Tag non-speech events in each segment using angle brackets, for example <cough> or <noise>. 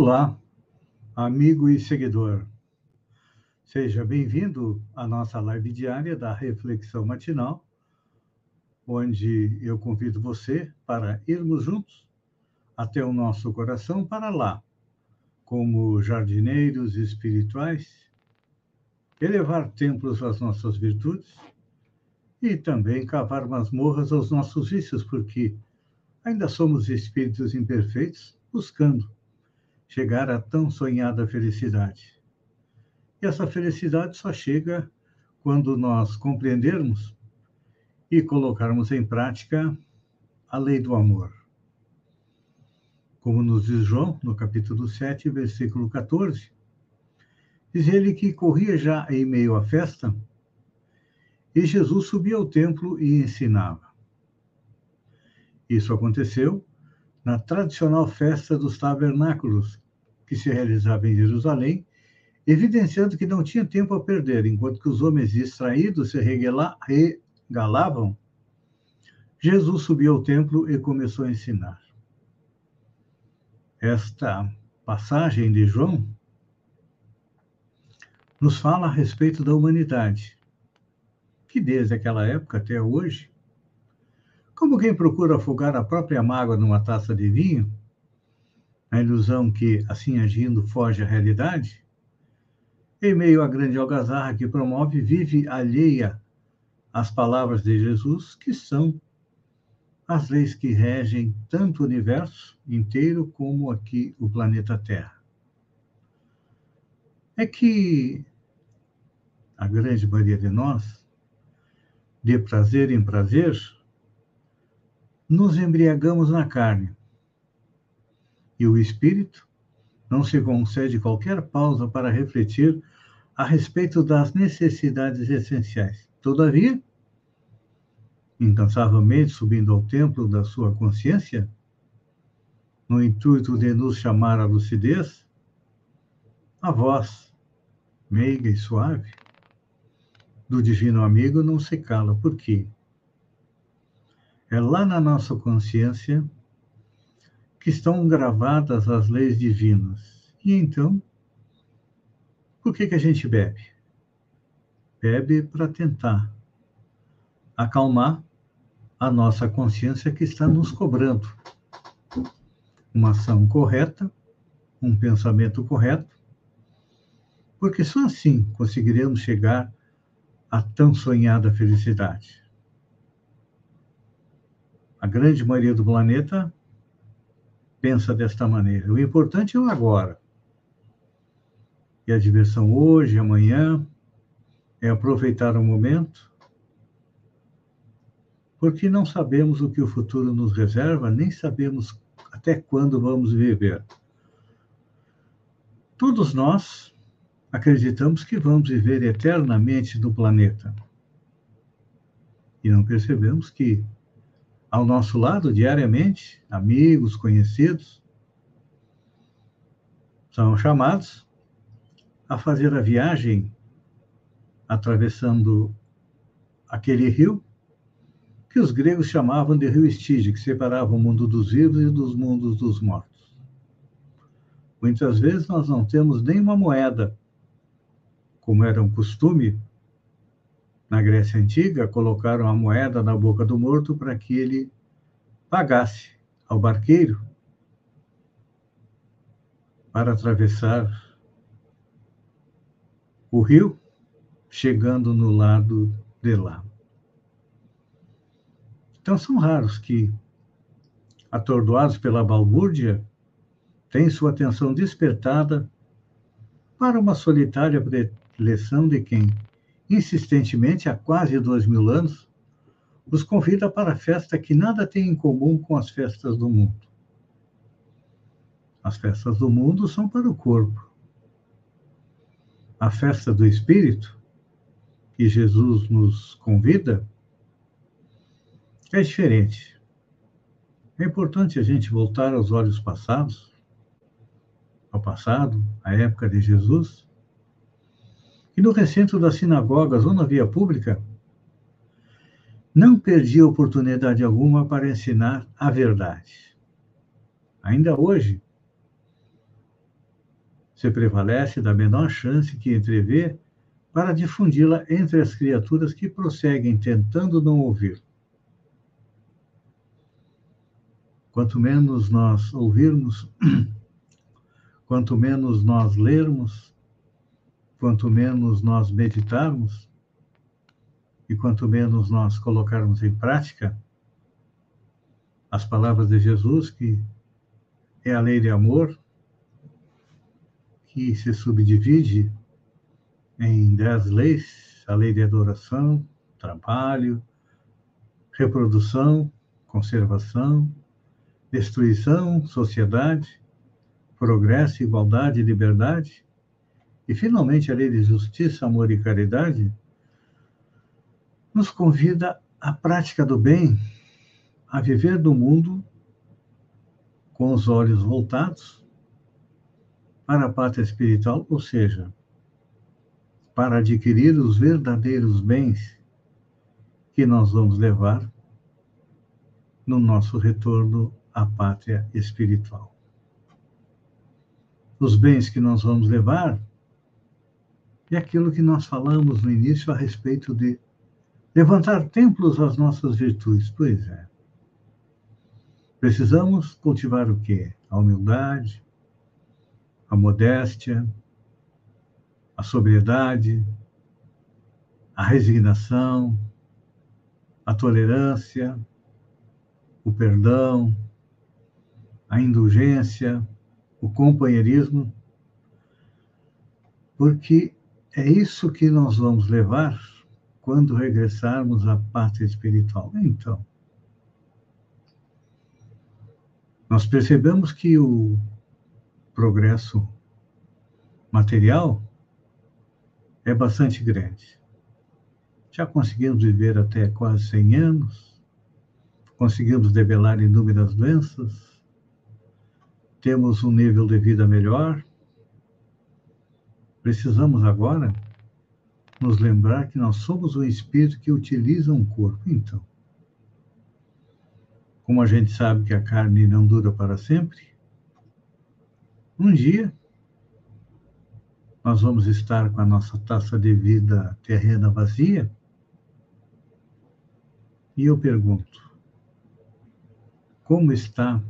Olá, amigo e seguidor. Seja bem-vindo à nossa live diária da Reflexão Matinal, onde eu convido você para irmos juntos até o nosso coração para lá, como jardineiros espirituais, elevar templos às nossas virtudes e também cavar masmorras aos nossos vícios, porque ainda somos espíritos imperfeitos buscando chegar à tão sonhada felicidade. E essa felicidade só chega quando nós compreendermos e colocarmos em prática a lei do amor. Como nos diz João, no capítulo 7, versículo 14, diz ele que corria já em meio à festa e Jesus subia ao templo e ensinava. Isso aconteceu na tradicional festa dos tabernáculos, que se realizava em Jerusalém, evidenciando que não tinha tempo a perder, enquanto que os homens distraídos se regalavam, Jesus subiu ao templo e começou a ensinar. Esta passagem de João nos fala a respeito da humanidade, que desde aquela época até hoje como quem procura afogar a própria mágoa numa taça de vinho, a ilusão que, assim agindo, foge à realidade, em meio à grande algazarra que promove, vive alheia às palavras de Jesus, que são as leis que regem tanto o universo inteiro como aqui o planeta Terra. É que a grande maioria de nós, de prazer em prazer, nos embriagamos na carne. E o espírito não se concede qualquer pausa para refletir a respeito das necessidades essenciais. Todavia, incansavelmente subindo ao templo da sua consciência, no intuito de nos chamar à lucidez, a voz, meiga e suave, do divino amigo não se cala. Por quê? É lá na nossa consciência que estão gravadas as leis divinas. E então, por que, que a gente bebe? Bebe para tentar acalmar a nossa consciência que está nos cobrando uma ação correta, um pensamento correto, porque só assim conseguiremos chegar à tão sonhada felicidade a grande maioria do planeta pensa desta maneira. O importante é o agora. E a diversão hoje, amanhã, é aproveitar o momento, porque não sabemos o que o futuro nos reserva, nem sabemos até quando vamos viver. Todos nós acreditamos que vamos viver eternamente no planeta. E não percebemos que ao nosso lado diariamente, amigos, conhecidos, são chamados a fazer a viagem atravessando aquele rio que os gregos chamavam de rio Estige, que separava o mundo dos vivos e dos mundos dos mortos. Muitas vezes nós não temos nem uma moeda, como era um costume na Grécia Antiga, colocaram a moeda na boca do morto para que ele pagasse ao barqueiro para atravessar o rio, chegando no lado de lá. Então, são raros que, atordoados pela balbúrdia, têm sua atenção despertada para uma solitária preleção de quem insistentemente há quase dois mil anos, os convida para a festa que nada tem em comum com as festas do mundo. As festas do mundo são para o corpo. A festa do espírito, que Jesus nos convida, é diferente. É importante a gente voltar aos olhos passados, ao passado, à época de Jesus, e no recinto das sinagogas ou na via pública, não perdia oportunidade alguma para ensinar a verdade. Ainda hoje, se prevalece da menor chance que entrevê para difundi-la entre as criaturas que prosseguem tentando não ouvir. Quanto menos nós ouvirmos, <clears throat> quanto menos nós lermos, quanto menos nós meditarmos, e quanto menos nós colocarmos em prática as palavras de Jesus, que é a lei de amor, que se subdivide em dez leis: a lei de adoração, trabalho, reprodução, conservação, destruição, sociedade, progresso, igualdade liberdade, e finalmente a lei de justiça, amor e caridade, nos convida à prática do bem, a viver do mundo com os olhos voltados para a pátria espiritual, ou seja, para adquirir os verdadeiros bens que nós vamos levar no nosso retorno à pátria espiritual. Os bens que nós vamos levar é aquilo que nós falamos no início a respeito de levantar templos às nossas virtudes. Pois é. Precisamos cultivar o quê? A humildade, a modéstia, a sobriedade, a resignação, a tolerância, o perdão, a indulgência, o companheirismo, porque é isso que nós vamos levar quando regressarmos à pátria espiritual. Então, nós percebemos que o progresso material é bastante grande. Já conseguimos viver até quase 100 anos, conseguimos debelar inúmeras doenças, temos um nível de vida melhor. Precisamos agora nos lembrar que nós somos um espírito que utiliza um corpo. Então, como a gente sabe que a carne não dura para sempre, um dia nós vamos estar com a nossa taça de vida terrena vazia. E eu pergunto: como está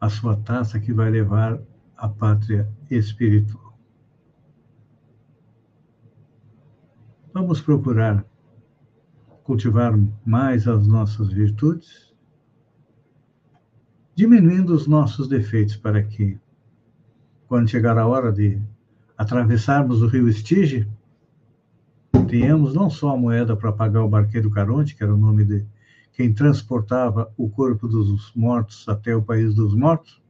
a sua taça que vai levar à pátria espiritual? Vamos procurar cultivar mais as nossas virtudes, diminuindo os nossos defeitos para que, quando chegar a hora de atravessarmos o rio Estige, tenhamos não só a moeda para pagar o barqueiro Caronte, que era o nome de quem transportava o corpo dos mortos até o país dos mortos,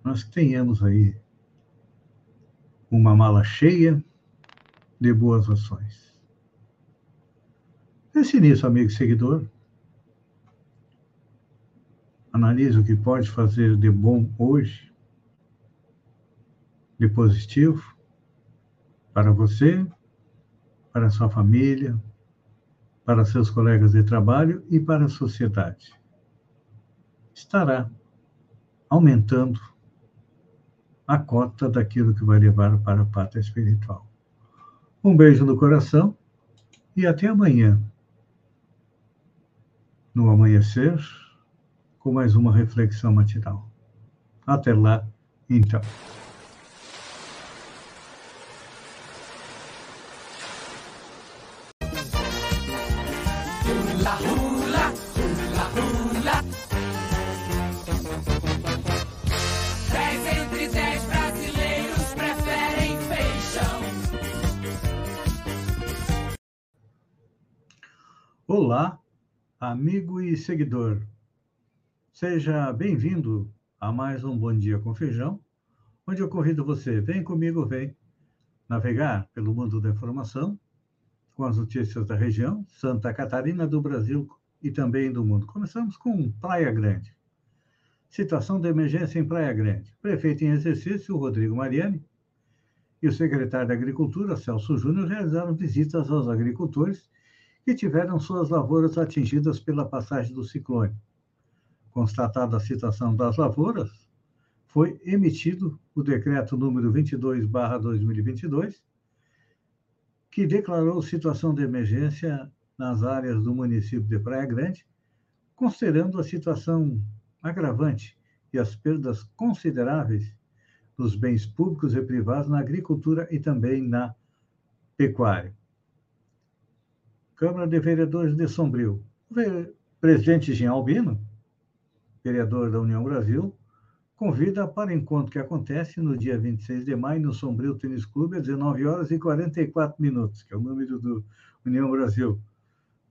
mas tenhamos aí uma mala cheia de boas ações. Pense nisso, amigo seguidor. Analise o que pode fazer de bom hoje, de positivo, para você, para sua família, para seus colegas de trabalho e para a sociedade. Estará aumentando a cota daquilo que vai levar para a pátria espiritual. Um beijo no coração e até amanhã. No amanhecer, com mais uma reflexão matinal. Até lá, então. Olá, amigo e seguidor. Seja bem-vindo a mais um Bom Dia com Feijão, onde eu convido você, vem comigo, vem navegar pelo mundo da informação, com as notícias da região, Santa Catarina, do Brasil e também do mundo. Começamos com Praia Grande. Situação de emergência em Praia Grande. Prefeito em exercício, Rodrigo Mariani, e o secretário da Agricultura, Celso Júnior, realizaram visitas aos agricultores que tiveram suas lavouras atingidas pela passagem do ciclone constatada a situação das lavouras, foi emitido o decreto número 22/2022, que declarou situação de emergência nas áreas do município de Praia Grande, considerando a situação agravante e as perdas consideráveis dos bens públicos e privados na agricultura e também na pecuária. Câmara de Vereadores de Sombrio. O presidente Jean Albino vereador da União Brasil, convida para encontro que acontece no dia 26 de maio no Sombrio Tênis Clube, às 19 horas e 44 minutos, que é o número do União Brasil,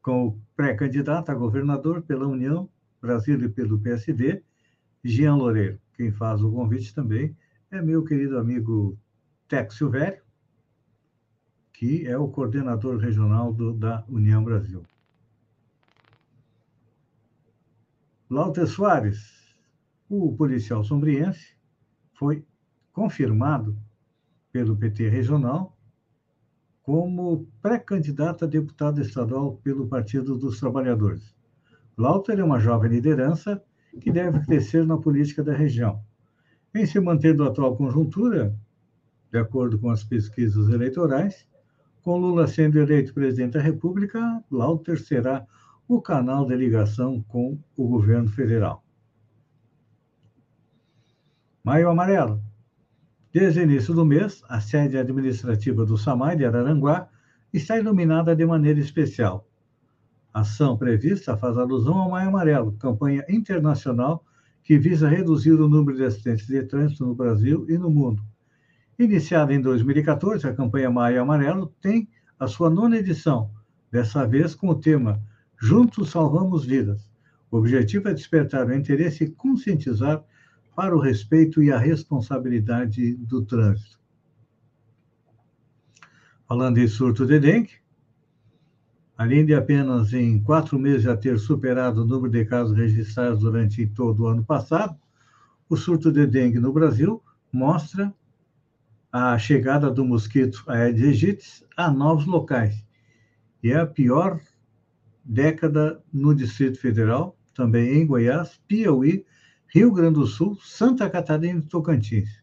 com o pré-candidato a governador pela União Brasil e pelo PSD, Jean Loureiro. Quem faz o convite também é meu querido amigo Tex Silvério, que é o coordenador regional do, da União Brasil. Lauter Soares, o policial sombriense, foi confirmado pelo PT regional como pré-candidato a deputado estadual pelo Partido dos Trabalhadores. Lauter é uma jovem liderança que deve crescer na política da região. Em se mantendo a atual conjuntura, de acordo com as pesquisas eleitorais, com Lula sendo eleito presidente da República, Lauter será o canal de ligação com o governo federal. Maio Amarelo. Desde o início do mês, a sede administrativa do SAMAI de Araranguá está iluminada de maneira especial. A ação prevista faz alusão ao Maio Amarelo, campanha internacional que visa reduzir o número de acidentes de trânsito no Brasil e no mundo. Iniciada em 2014, a campanha Maio Amarelo tem a sua nona edição, dessa vez com o tema Juntos salvamos vidas. O objetivo é despertar o interesse e conscientizar para o respeito e a responsabilidade do trânsito. Falando em surto de dengue, além de apenas em quatro meses já ter superado o número de casos registrados durante todo o ano passado, o surto de dengue no Brasil mostra a chegada do mosquito Aedes aegypti a novos locais. E é a pior década no Distrito Federal, também em Goiás, Piauí, Rio Grande do Sul, Santa Catarina e Tocantins.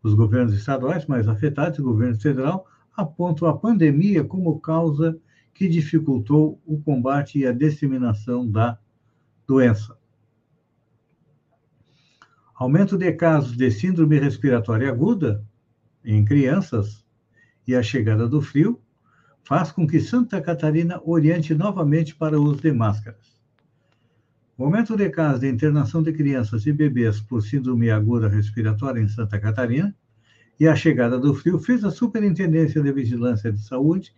Os governos estaduais mais afetados e o governo federal apontam a pandemia como causa que dificultou o combate e a disseminação da doença. Aumento de casos de síndrome respiratória aguda em crianças e a chegada do frio faz com que Santa Catarina oriente novamente para o uso de máscaras. O aumento de casos de internação de crianças e bebês por síndrome aguda respiratória em Santa Catarina e a chegada do frio fez a Superintendência de Vigilância de Saúde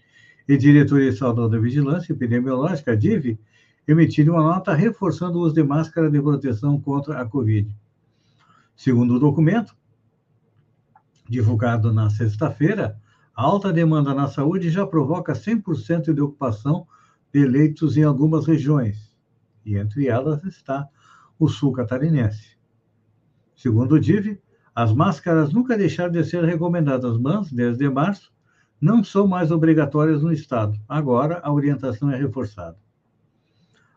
e Diretoria Estadual da Vigilância Epidemiológica, DIV, emitirem uma nota reforçando o uso de máscara de proteção contra a Covid. Segundo o documento, divulgado na sexta-feira, a alta demanda na saúde já provoca 100% de ocupação de leitos em algumas regiões, e entre elas está o sul catarinense. Segundo o DIV, as máscaras nunca deixaram de ser recomendadas, mas, desde março, não são mais obrigatórias no Estado. Agora, a orientação é reforçada.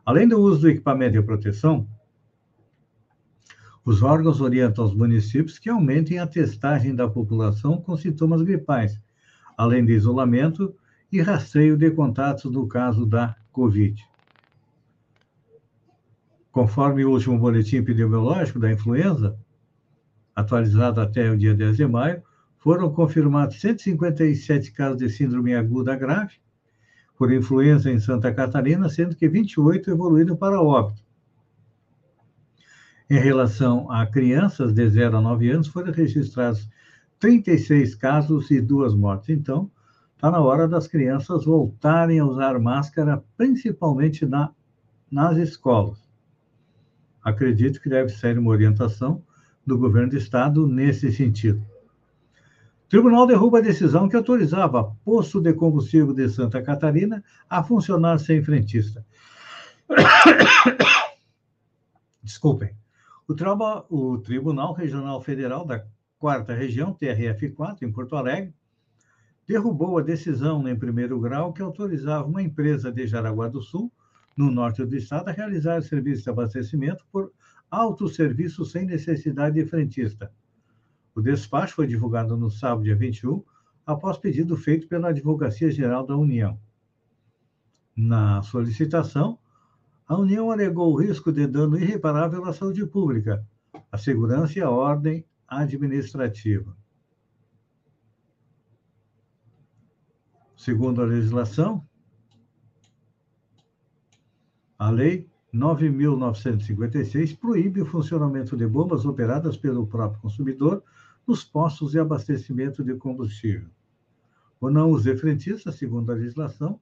Além do uso do equipamento de proteção, os órgãos orientam os municípios que aumentem a testagem da população com sintomas gripais, além de isolamento e rastreio de contatos no caso da Covid. Conforme o último boletim epidemiológico da influenza, atualizado até o dia 10 de maio, foram confirmados 157 casos de síndrome aguda grave por influenza em Santa Catarina, sendo que 28 evoluíram para óbito. Em relação a crianças de 0 a 9 anos, foram registrados 36 casos e duas mortes. Então, está na hora das crianças voltarem a usar máscara, principalmente na, nas escolas. Acredito que deve ser uma orientação do governo do estado nesse sentido. O tribunal derruba a decisão que autorizava posto de combustível de Santa Catarina a funcionar sem frentista. <coughs> Desculpem. O, traba, o Tribunal Regional Federal da Quarta Região, TRF4, em Porto Alegre, derrubou a decisão em primeiro grau que autorizava uma empresa de Jaraguá do Sul, no norte do estado, a realizar serviço de abastecimento por autosserviço sem necessidade de frentista. O despacho foi divulgado no sábado, dia 21, após pedido feito pela Advocacia Geral da União. Na solicitação, a União alegou o risco de dano irreparável à saúde pública, à segurança e à ordem administrativa. Segundo a legislação, a Lei 9.956 proíbe o funcionamento de bombas operadas pelo próprio consumidor nos postos de abastecimento de combustível. O não uso de frentista, segundo a legislação,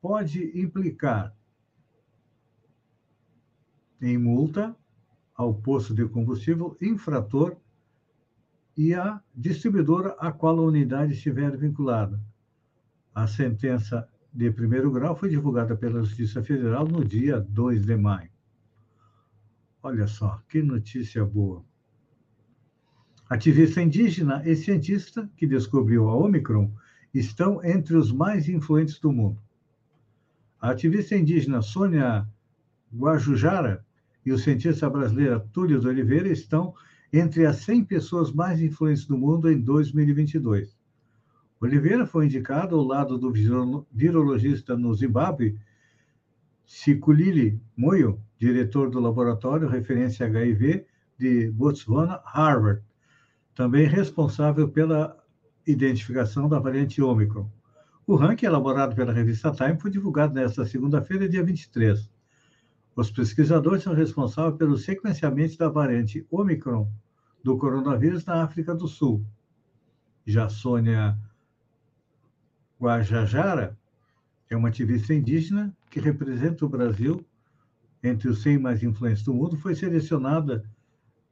pode implicar em multa ao posto de combustível infrator e à distribuidora a qual a unidade estiver vinculada. A sentença de primeiro grau foi divulgada pela Justiça Federal no dia 2 de maio. Olha só, que notícia boa. Ativista indígena e cientista que descobriu a Omicron estão entre os mais influentes do mundo. A ativista indígena Sônia Guajujara e o cientista brasileiro Túlio de Oliveira estão entre as 100 pessoas mais influentes do mundo em 2022. Oliveira foi indicado ao lado do virologista no Zimbábue, Sikulili Moyo, diretor do laboratório referência HIV de Botswana, Harvard, também responsável pela identificação da variante Ômicron. O ranking elaborado pela revista Time foi divulgado nesta segunda-feira, dia 23. Os pesquisadores são responsáveis pelo sequenciamento da variante Omicron do coronavírus na África do Sul. Já Sônia Guajajara é uma ativista indígena que representa o Brasil entre os 100 mais influentes do mundo, foi selecionada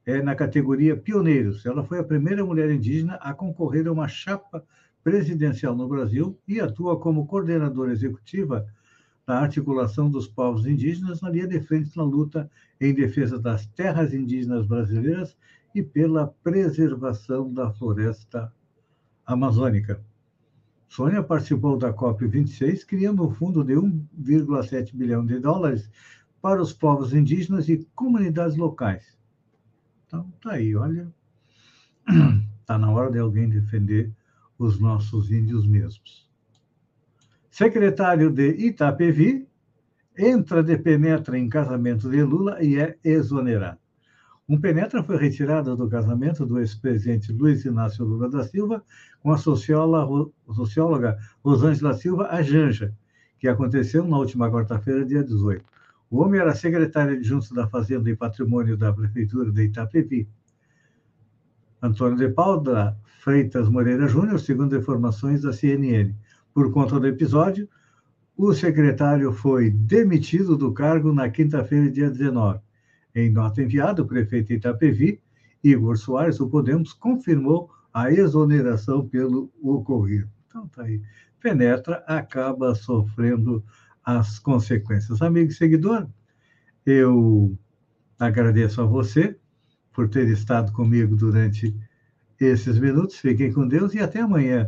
é, na categoria Pioneiros. Ela foi a primeira mulher indígena a concorrer a uma chapa presidencial no Brasil e atua como coordenadora executiva da articulação dos povos indígenas na linha de frente na luta em defesa das terras indígenas brasileiras e pela preservação da floresta amazônica. Sônia participou da COP26, criando um fundo de 1,7 bilhão de dólares para os povos indígenas e comunidades locais. Então, tá aí, olha. Está <clears throat> na hora de alguém defender os nossos índios mesmos secretário de Itapevi, entra de penetra em casamento de Lula e é exonerado. Um penetra foi retirado do casamento do ex-presidente Luiz Inácio Lula da Silva com a socióloga, Rosângela Silva Ajanja, que aconteceu na última quarta-feira, dia 18. O homem era secretário adjunto da Fazenda e Patrimônio da Prefeitura de Itapevi. Antônio de Paula Freitas Moreira Júnior, segundo informações da CNN. Por conta do episódio, o secretário foi demitido do cargo na quinta-feira, dia 19. Em nota enviada, o prefeito Itapevi, Igor Soares, do Podemos, confirmou a exoneração pelo ocorrido. Então, tá aí. Penetra acaba sofrendo as consequências. Amigo e seguidor, eu agradeço a você por ter estado comigo durante esses minutos. Fiquem com Deus e até amanhã